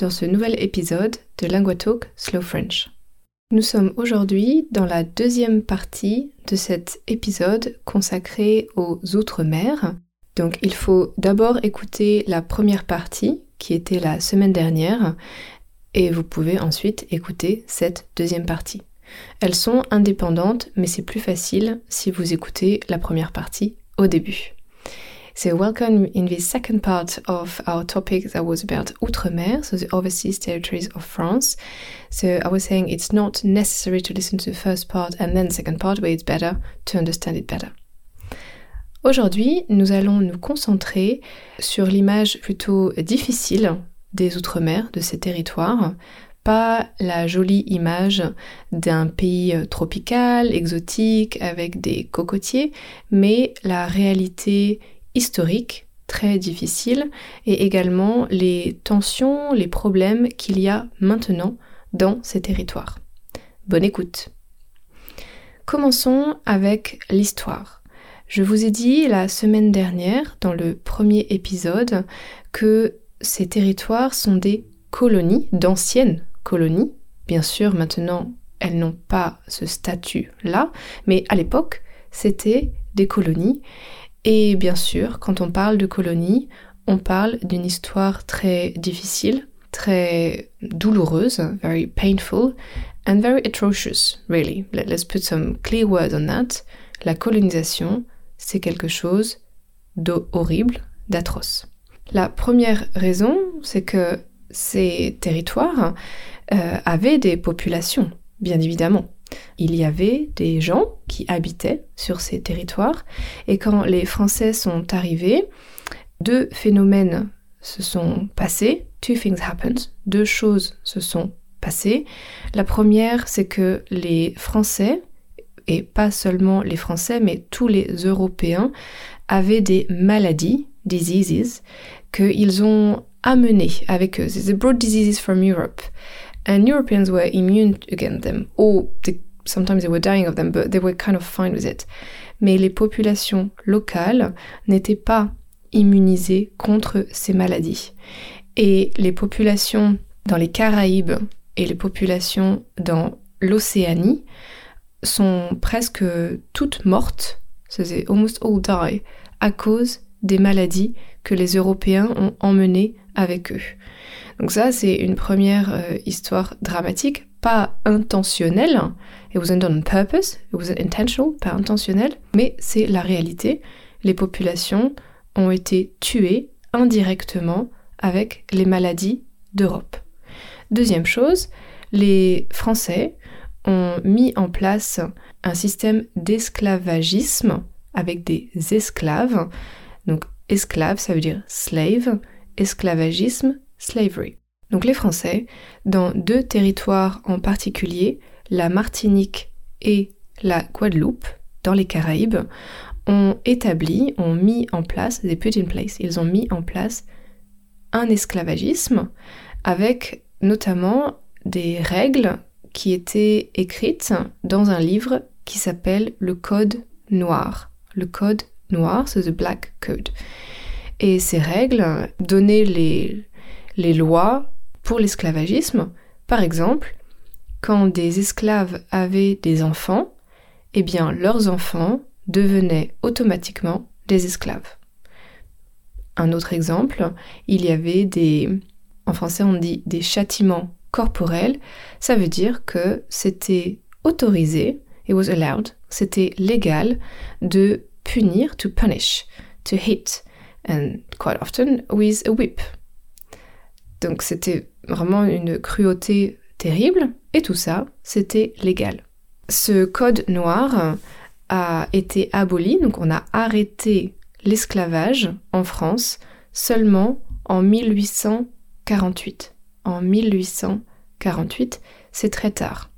dans ce nouvel épisode de LinguaTalk Slow French. Nous sommes aujourd'hui dans la deuxième partie de cet épisode consacré aux Outre-mer. Donc il faut d'abord écouter la première partie qui était la semaine dernière et vous pouvez ensuite écouter cette deuxième partie. Elles sont indépendantes mais c'est plus facile si vous écoutez la première partie au début. So, welcome in the second part of our topic that was about Outre-mer, so the overseas territories of France. So, I was saying it's not necessary to listen to the first part and then the second part, but it's better to understand it better. Aujourd'hui, nous allons nous concentrer sur l'image plutôt difficile des Outre-mer, de ces territoires, pas la jolie image d'un pays tropical, exotique, avec des cocotiers, mais la réalité historique très difficile et également les tensions, les problèmes qu'il y a maintenant dans ces territoires. Bonne écoute. Commençons avec l'histoire. Je vous ai dit la semaine dernière, dans le premier épisode, que ces territoires sont des colonies, d'anciennes colonies. Bien sûr, maintenant, elles n'ont pas ce statut-là, mais à l'époque, c'était des colonies. Et bien sûr, quand on parle de colonies, on parle d'une histoire très difficile, très douloureuse, very painful, and very atrocious, really. Let's put some clear words on that. La colonisation, c'est quelque chose d'horrible, d'atroce. La première raison, c'est que ces territoires euh, avaient des populations, bien évidemment il y avait des gens qui habitaient sur ces territoires et quand les Français sont arrivés, deux phénomènes se sont passés, two things happened, deux choses se sont passées. La première, c'est que les Français, et pas seulement les Français, mais tous les Européens, avaient des maladies, diseases, qu'ils ont amenées avec eux. They brought diseases from Europe. And Europeans were immune against them, or they, sometimes they were dying of them, but they were kind of fine with it. Mais les populations locales n'étaient pas immunisées contre ces maladies. Et les populations dans les Caraïbes et les populations dans l'Océanie sont presque toutes mortes, almost all die, à cause des maladies que les Européens ont emmenées avec eux. Donc ça, c'est une première euh, histoire dramatique, pas intentionnelle. It wasn't done on purpose, it wasn't intentional, pas intentionnel, mais c'est la réalité. Les populations ont été tuées indirectement avec les maladies d'Europe. Deuxième chose, les Français ont mis en place un système d'esclavagisme avec des esclaves. Donc esclave, ça veut dire slave, esclavagisme, slavery. Donc les Français, dans deux territoires en particulier, la Martinique et la Guadeloupe, dans les Caraïbes, ont établi, ont mis en place, they put in place, ils ont mis en place un esclavagisme avec notamment des règles qui étaient écrites dans un livre qui s'appelle le Code noir. Le Code noir, c'est the Black Code. Et ces règles donnaient les, les lois pour l'esclavagisme. Par exemple, quand des esclaves avaient des enfants, eh bien leurs enfants devenaient automatiquement des esclaves. Un autre exemple, il y avait des, en français on dit des châtiments corporels, ça veut dire que c'était autorisé, it was allowed, c'était légal de punir, to punish, to hit, and quite often with a whip. Donc c'était vraiment une cruauté terrible, et tout ça, c'était légal. Ce code noir a été aboli, donc on a arrêté l'esclavage en France seulement en 1848. En 1848. 48, c'est très tard.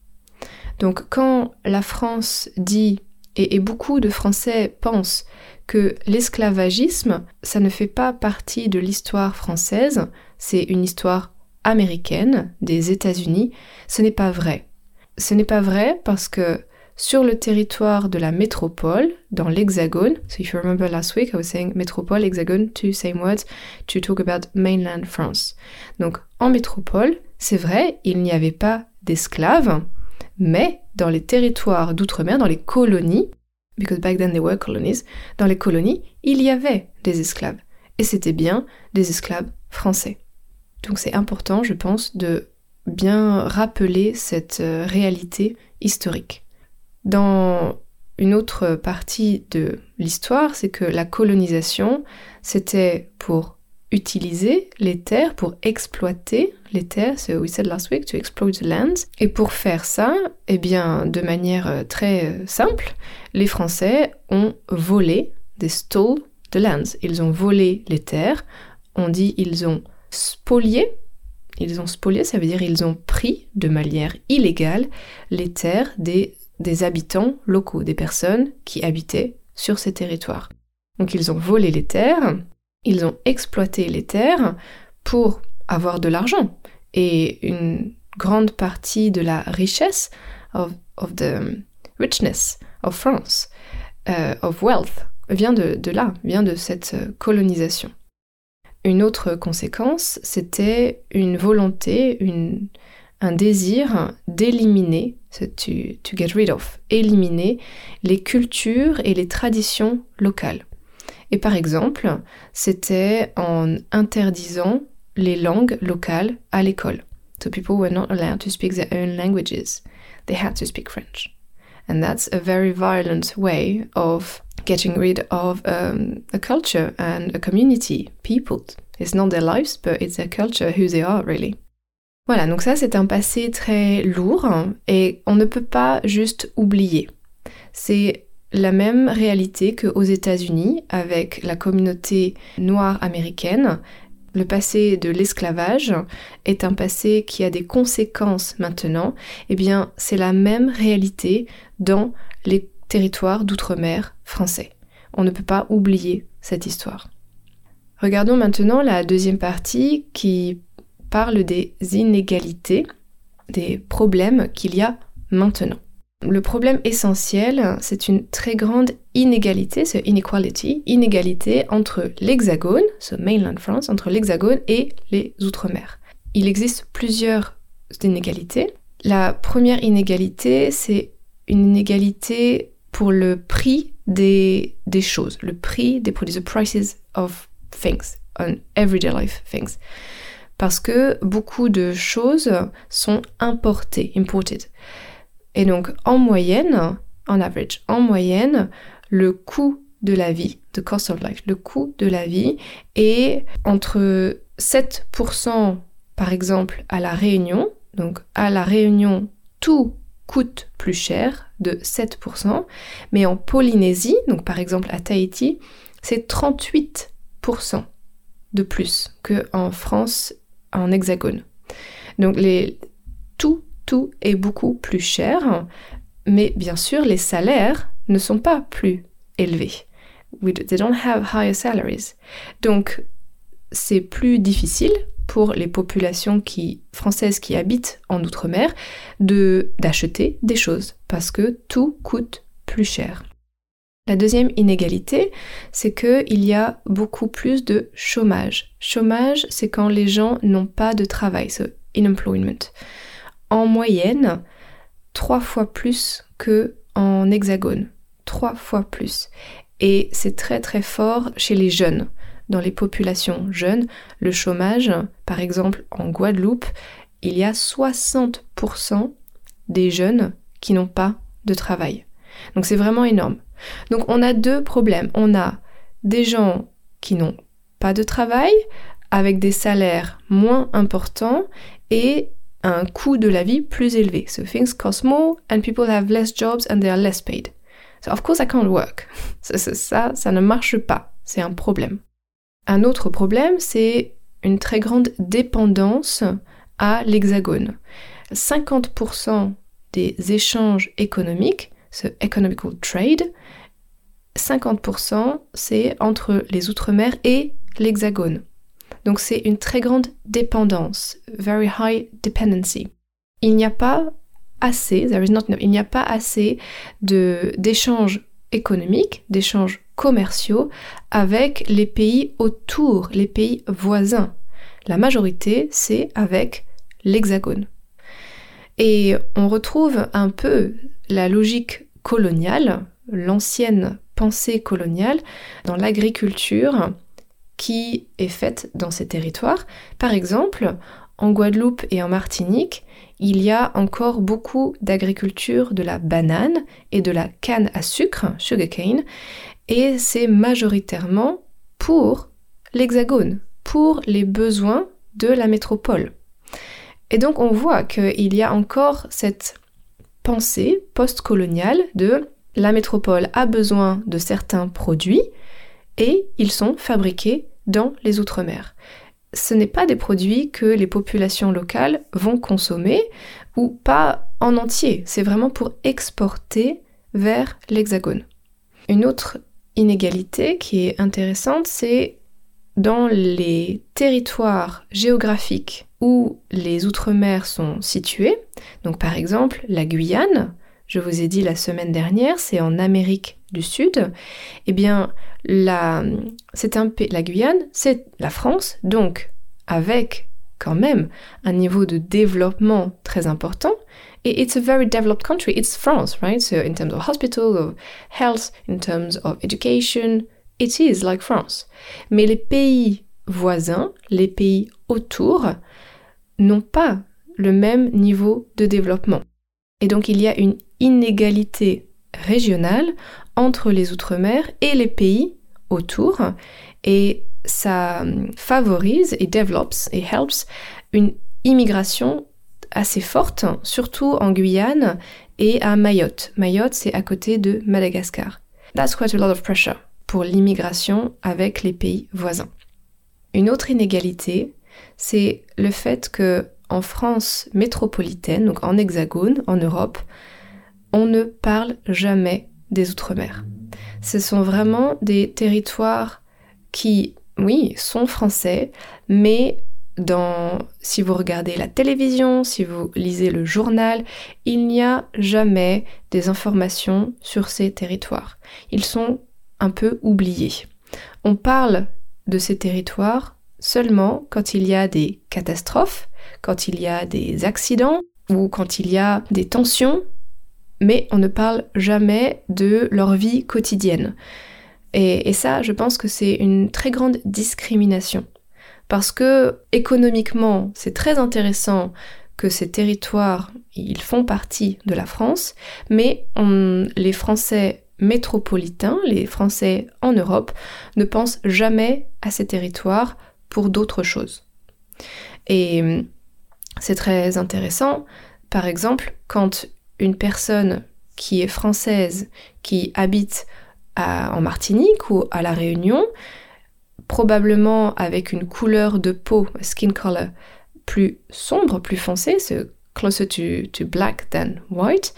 Donc quand la France dit, et, beaucoup de Français pensent que l'esclavagisme, ça ne fait pas partie de l'histoire française, c'est une histoire américaine des États-Unis, ce n'est pas vrai. Ce n'est pas vrai parce que sur le territoire de la métropole, dans l'Hexagone, so if you remember last week I was saying métropole, hexagone, two same words to talk about mainland France. Donc en métropole, c'est vrai, il n'y avait pas d'esclaves, mais dans les territoires d'outre-mer, dans les colonies, because back then were colonies, dans les colonies, il y avait des esclaves. Et c'était bien des esclaves français. Donc c'est important, je pense, de bien rappeler cette euh, réalité historique. Dans une autre partie de l'histoire, c'est que la colonisation, c'était pour utiliser les terres, pour exploiter les terres, so we said last week, to exploit the lands. Et pour faire ça, eh bien, de manière euh, très euh, simple, les Français ont volé, des stole the lands. Ils ont volé les terres, on dit ils ont spolié, ils ont spolié, ça veut dire ils ont pris de manière illégale les terres des, des habitants locaux, des personnes qui habitaient sur ces territoires. Donc ils ont volé les terres, ils ont exploité les terres pour avoir de l'argent. Et une grande partie de la richesse of, the richness of France, uh, of wealth, vient de, là, vient de cette colonisation. Une autre conséquence, c'était une volonté, un désir d'éliminer, to, to get rid of, éliminer les cultures et les traditions locales. Et par exemple, c'était en interdisant les langues locales à l'école. So people were not allowed to speak their own languages. They had to speak French. And that's a very violent way of getting rid of um, a culture and a community, people. It's not their lives, but it's their culture, who they are really. Voilà, donc ça c'est un passé très lourd et on ne peut pas juste oublier. C'est la même réalité qu'aux États-Unis avec la communauté noire américaine. Le passé de l'esclavage est un passé qui a des conséquences maintenant. Eh bien, c'est la même réalité dans les territoire d'outre-mer français. On ne peut pas oublier cette histoire. Regardons maintenant la deuxième partie qui parle des inégalités, des problèmes qu'il y a maintenant. Le problème essentiel, c'est une très grande inégalité, ce inequality, inégalité entre l'hexagone, ce mainland France, entre l'hexagone et les outre-mer. Il existe plusieurs inégalités. La première inégalité, c'est une inégalité pour le prix des, choses, le prix des produits, the prices of things, on everyday life things. Parce que beaucoup de choses sont importées, imported. Et donc, en moyenne, en average, en moyenne, le coût de la vie, the cost of life, le coût de la vie est entre 7% par exemple à la Réunion, donc à la Réunion, tout coûte plus cher de 7%, mais en Polynésie, donc par exemple à Tahiti, c'est 38% de plus qu'en France en hexagone. Donc les, tout, tout est beaucoup plus cher, mais bien sûr les salaires ne sont pas plus élevés. They don't have higher salaries. Donc c'est plus difficile pour les populations françaises qui habitent en Outre-mer de, d'acheter des choses parce que tout coûte plus cher. La deuxième inégalité, c'est qu'il y a beaucoup plus de chômage. Chômage, c'est quand les gens n'ont pas de travail, so unemployment. En moyenne, trois fois plus que en hexagone. Trois fois plus. Et c'est très très fort chez les jeunes dans les populations jeunes, le chômage, par exemple en Guadeloupe, il y a 60% des jeunes qui n'ont pas de travail. Donc c'est vraiment énorme. Donc on a deux problèmes. On a des gens qui n'ont pas de travail, avec des salaires moins importants et un coût de la vie plus élevé. So things cost more and people have less jobs and they are less paid. So of course I can't work. Ça, ça, ne marche pas. C'est un problème. Un autre problème, c'est une très grande dépendance à l'hexagone. 50% des échanges économiques, ce economical trade, 50% c'est entre les Outre-mer et l'Hexagone. Donc c'est une très grande dépendance, very high dependency. Il n'y a pas assez, there is not il n'y a pas assez d'échanges économiques, d'échanges commerciaux avec les pays autour, les pays voisins. La majorité, c'est avec l'Hexagone. Et on retrouve un peu la logique coloniale, l'ancienne pensée coloniale, dans l'agriculture qui est faite dans ces territoires. Par exemple, en Guadeloupe et en Martinique, il y a encore beaucoup d'agriculture de la banane et de la canne à sucre, sugarcane, et c'est majoritairement pour l'Hexagone, pour les besoins de la métropole. Et donc on voit qu'il y a encore cette pensée postcoloniale de la métropole a besoin de certains produits et ils sont fabriqués dans les Outre-mer. Ce n'est pas des produits que les populations locales vont consommer ou pas en entier, c'est vraiment pour exporter vers l'Hexagone. Une autre inégalité qui est intéressante, c'est dans les territoires géographiques où les Outre-mer sont situés, donc par exemple la Guyane, je vous ai dit la semaine dernière, c'est en Amérique du Sud, eh bien la, c'est un, la Guyane, c'est la France, donc avec quand même un niveau de développement très important, et it's a very developed country. It's France, right? So in terms of hospital, of health, in terms of education, it is like France. Mais les pays voisins, les pays autour, n'ont pas le même niveau de développement. Et donc il y a une inégalité régionale entre les Outre-mer et les pays autour, et ça favorise et développe et helps une immigration assez forte, surtout en Guyane et à Mayotte. Mayotte, c'est à côté de Madagascar. That's quite a lot of pressure pour l'immigration avec les pays voisins. Une autre inégalité, c'est le fait que en France métropolitaine, donc en hexagone, en Europe, on ne parle jamais des Outre-mer. Ce sont vraiment des territoires qui, oui, sont français, mais dans, si vous regardez la télévision, si vous lisez le journal, il n'y a jamais des informations sur ces territoires. Ils sont un peu oubliés. On parle de ces territoires seulement quand il y a des catastrophes, quand il y a des accidents ou quand il y a des tensions, mais on ne parle jamais de leur vie quotidienne. Et, ça, je pense que c'est une très grande discrimination parce que économiquement, c'est très intéressant que ces territoires, ils font partie de la France, mais les Français métropolitains, les Français en Europe, ne pensent jamais à ces territoires pour d'autres choses. Et c'est très intéressant, par exemple, quand une personne qui est française, qui habite en Martinique ou à La Réunion, probablement avec une couleur de peau, skin color, plus sombre, plus foncé, c'est closer to black than white.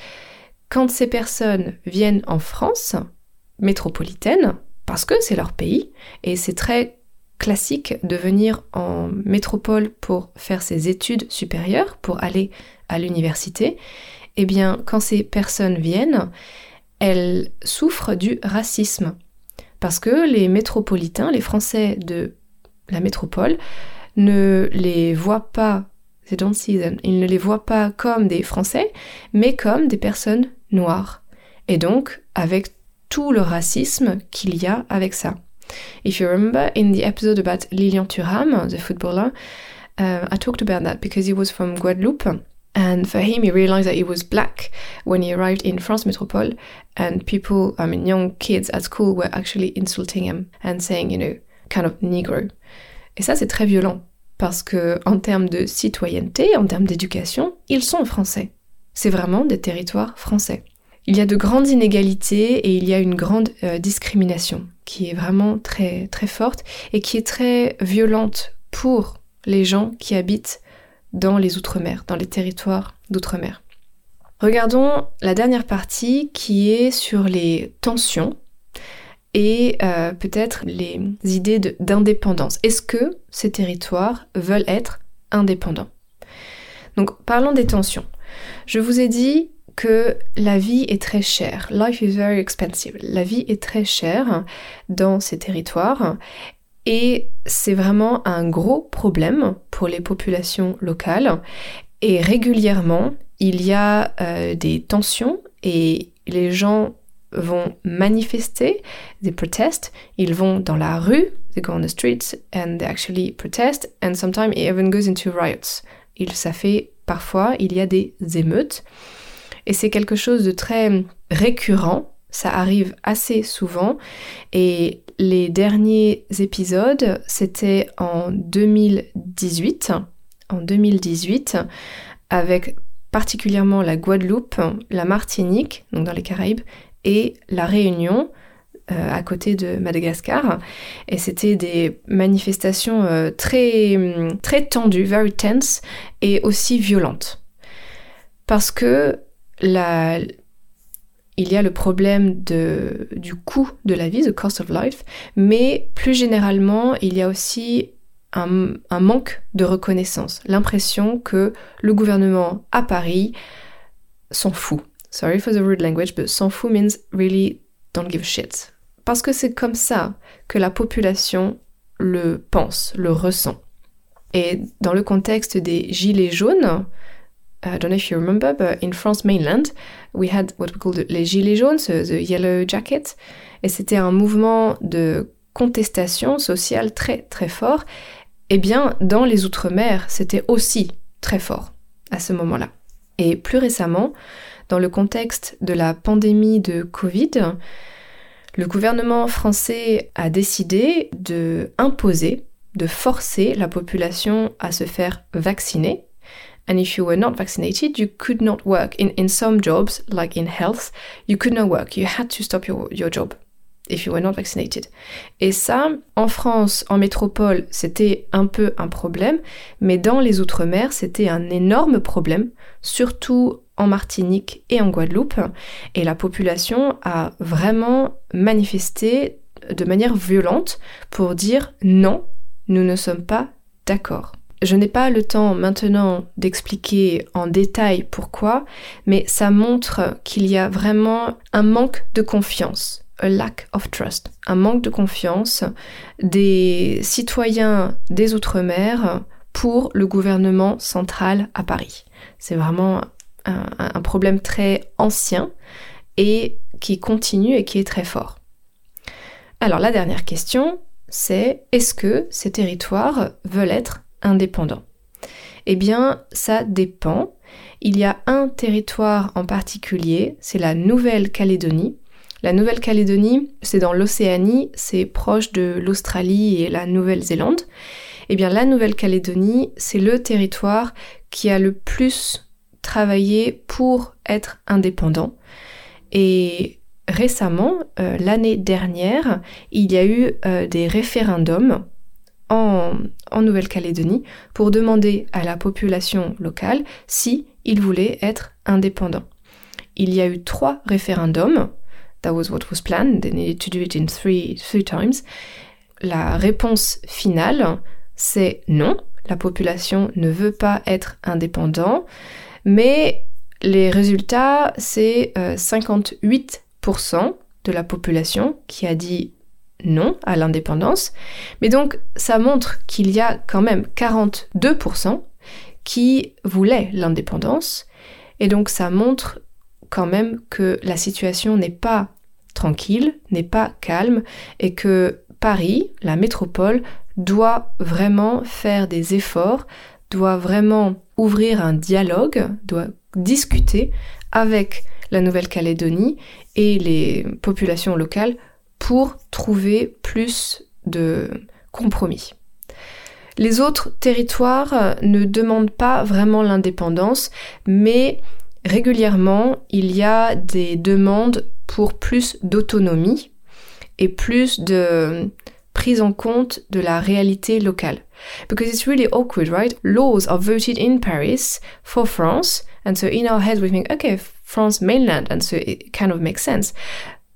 Quand ces personnes viennent en France métropolitaine, parce que c'est leur pays, et c'est très classique de venir en métropole pour faire ses études supérieures, pour aller à l'université, eh bien, quand ces personnes viennent, elles souffrent du racisme parce que les métropolitains, les Français de la métropole, ne les voient pas, ils ne les voient pas comme des Français, mais comme des personnes noires. Et donc, avec tout le racisme qu'il y a avec ça. If you remember in the episode about Lilian Thuram, the footballer, uh, I talked about that because he was from Guadeloupe And for him, he realized that he was black when he arrived in France Métropole. And people, I mean, young kids at school were actually insulting him and saying, you know, kind of Negro. Et ça, c'est très violent. Parce que, en termes de citoyenneté, en termes d'éducation, ils sont français. C'est vraiment des territoires français. Il y a de grandes inégalités et il y a une grande euh, discrimination qui est vraiment très, très forte et qui est très violente pour les gens qui habitent dans les Outre-mer, dans les territoires d'Outre-mer. Regardons la dernière partie qui est sur les tensions et euh, peut-être les idées d'indépendance. Est-ce que ces territoires veulent être indépendants? Donc parlons des tensions. Je vous ai dit que la vie est très chère. Life is very expensive. La vie est très chère dans ces territoires et c'est vraiment un gros problème pour les populations locales. Et régulièrement, il y a euh, des tensions et les gens vont manifester, they protest, ils vont dans la rue, they go on the streets and they actually protest and sometimes it even goes into riots. Il, ça parfois, il y a des émeutes et c'est quelque chose de très récurrent, ça arrive assez souvent et les derniers épisodes, c'était en 2018, en 2018 avec particulièrement la Guadeloupe, la Martinique, donc dans les Caraïbes, et la Réunion, euh, à côté de Madagascar. Et c'était des manifestations euh, très, très tendues, very tense, et aussi violentes. Parce que la, il y a le problème du coût de la vie, the cost of life, mais plus généralement, il y a aussi un, un manque de reconnaissance, l'impression que le gouvernement à Paris s'en fout Sorry for the rude language, but s'en fout means really don't give a shit. Parce que c'est comme ça que la population le pense, le ressent. Et dans le contexte des gilets jaunes, I don't know if you remember, but in France mainland, we had what we call les gilets jaunes, the yellow jacket, et c'était un mouvement de contestation sociale très très fort. Eh bien, dans les Outre-mer, c'était aussi très fort à ce moment-là. Et plus récemment, dans le contexte de la pandémie de Covid, le gouvernement français a décidé de imposer, de forcer la population à se faire vacciner. And if you were not vaccinated, you could not work. In, in some jobs, like in health, you could not work. You had to stop your, your job if you were not vaccinated. Et ça, en France, en métropole, c'était un peu un problème, mais dans les Outre-mer, c'était un énorme problème, surtout en Martinique et en Guadeloupe, et la population a vraiment manifesté de manière violente pour dire non, nous ne sommes pas d'accord. Je n'ai pas le temps maintenant d'expliquer en détail pourquoi, mais ça montre qu'il y a vraiment un manque de confiance a lack of trust, un manque de confiance des citoyens des Outre-mer pour le gouvernement central à Paris. C'est vraiment un, problème très ancien et qui continue et qui est très fort. Alors la dernière question, c'est est-ce que ces territoires veulent être indépendants Eh bien, ça dépend. Il y a un territoire en particulier, c'est la Nouvelle-Calédonie, la Nouvelle-Calédonie, c'est dans l'Océanie, c'est proche de l'Australie et la Nouvelle-Zélande. Eh bien, la Nouvelle-Calédonie, c'est le territoire qui a le plus travaillé pour être indépendant. Et récemment, euh, l'année dernière, il y a eu euh, des référendums en, en Nouvelle-Calédonie pour demander à la population locale si ils voulaient être indépendants. Il y a eu trois référendums That was what was planned. They needed to do it in three, three times. La réponse finale, c'est non. La population ne veut pas être indépendant. Mais les résultats, c'est 58% euh, de la population qui a dit non à l'indépendance. Mais donc, ça montre qu'il y a quand même 42% qui voulaient l'indépendance. Et donc, ça montre quand même que la situation n'est pas tranquille, n'est pas calme et que Paris, la métropole, doit vraiment faire des efforts, doit vraiment ouvrir un dialogue, doit discuter avec la Nouvelle-Calédonie et les populations locales pour trouver plus de compromis. Les autres territoires ne demandent pas vraiment l'indépendance, mais régulièrement, il y a des demandes pour plus d'autonomie et plus de prise en compte de la réalité locale. Because it's really awkward, right? Laws are voted in Paris for France, and so in our heads we think, okay, France mainland, and so it kind of makes sense.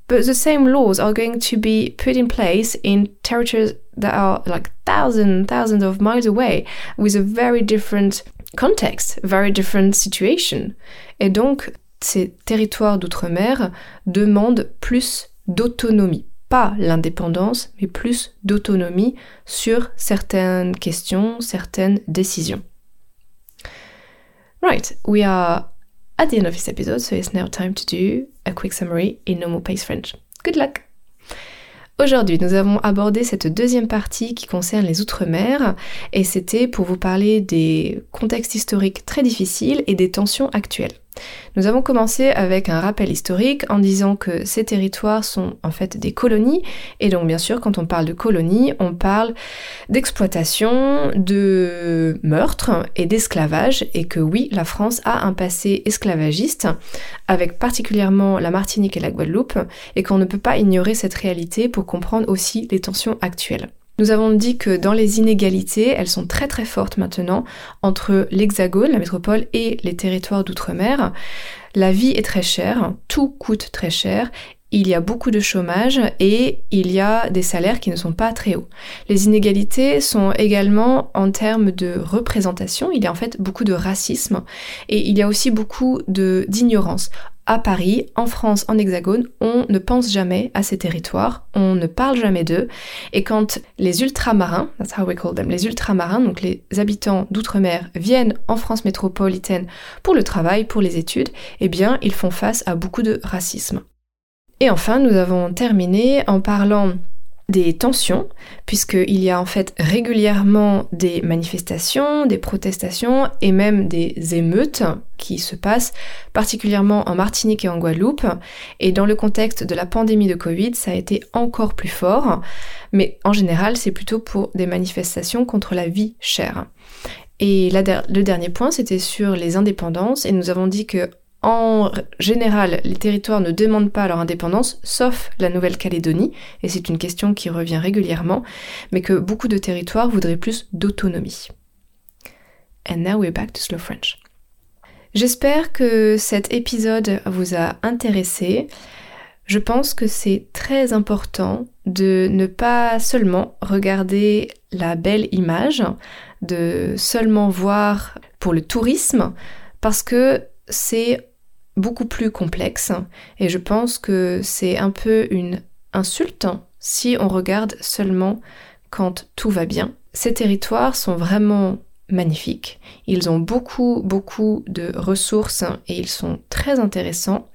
But the same laws are going to be put in place in territories that are like thousands, thousands of miles away with a very different context, very different situation. Et donc, ces territoires d'outre-mer demandent plus d'autonomie. Pas l'indépendance, mais plus d'autonomie sur certaines questions, certaines décisions. Right, we are at the end of this episode, so it's now time to do a quick summary in normal pace French. Good luck! Aujourd'hui, nous avons abordé cette deuxième partie qui concerne les Outre-mer et c'était pour vous parler des contextes historiques très difficiles et des tensions actuelles. Nous avons commencé avec un rappel historique en disant que ces territoires sont en fait des colonies. Et donc bien sûr quand on parle de colonies on parle d'exploitation, de meurtre et d'esclavage. Et que oui la France a un passé esclavagiste avec particulièrement la Martinique et la Guadeloupe. Et qu'on ne peut pas ignorer cette réalité pour comprendre aussi les tensions actuelles. Nous avons dit que dans les inégalités, elles sont très très fortes maintenant entre l'Hexagone, la métropole et les territoires d'outre-mer. La vie est très chère, tout coûte très cher il y a beaucoup de chômage et il y a des salaires qui ne sont pas très hauts. Les inégalités sont également en termes de représentation, il y a en fait beaucoup de racisme et il y a aussi beaucoup d'ignorance à Paris, en France, en Hexagone, on ne pense jamais à ces territoires, on ne parle jamais d'eux, et quand les ultramarins, that's how we call them, les ultramarins, donc les habitants d'outre-mer, viennent en France métropolitaine pour le travail, pour les études, eh bien, ils font face à beaucoup de racisme. Et enfin, nous avons terminé en parlant des tensions, puisqu'il y a en fait régulièrement des manifestations, des protestations et même des émeutes qui se passent particulièrement en Martinique et en Guadeloupe. Et dans le contexte de la pandémie de Covid, ça a été encore plus fort, mais en général, c'est plutôt pour des manifestations contre la vie chère. Et le dernier point, c'était sur les indépendances, et nous avons dit que en général, les territoires ne demandent pas leur indépendance, sauf la Nouvelle-Calédonie, et c'est une question qui revient régulièrement, mais que beaucoup de territoires voudraient plus d'autonomie. And now we're back to slow French. J'espère que cet épisode vous a intéressé. Je pense que c'est très important de ne pas seulement regarder la belle image, de seulement voir pour le tourisme, parce que c'est beaucoup plus complexe et je pense que c'est un peu une insulte si on regarde seulement quand tout va bien. Ces territoires sont vraiment magnifiques. Ils ont beaucoup, beaucoup de ressources et ils sont très intéressants.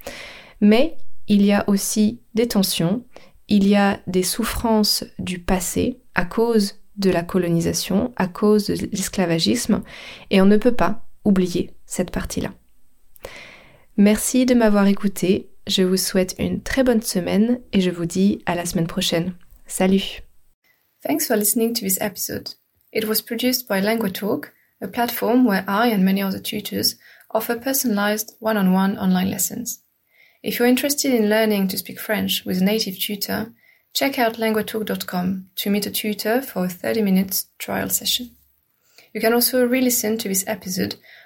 Mais il y a aussi des tensions, il y a des souffrances du passé à cause de la colonisation, à cause de l'esclavagisme, et on ne peut pas oublier cette partie-là. Merci de m'avoir écouté, je vous souhaite une très bonne semaine et je vous dis à la semaine prochaine. Salut Thanks for listening to this episode. It was produced by LanguaTalk, a platform where I and many other tutors offer personalized one-on-one online lessons. If you're interested in learning to speak French with a native tutor, check out languatalk.com to meet a tutor for a 30 minutes trial session. You can also re-listen to this episode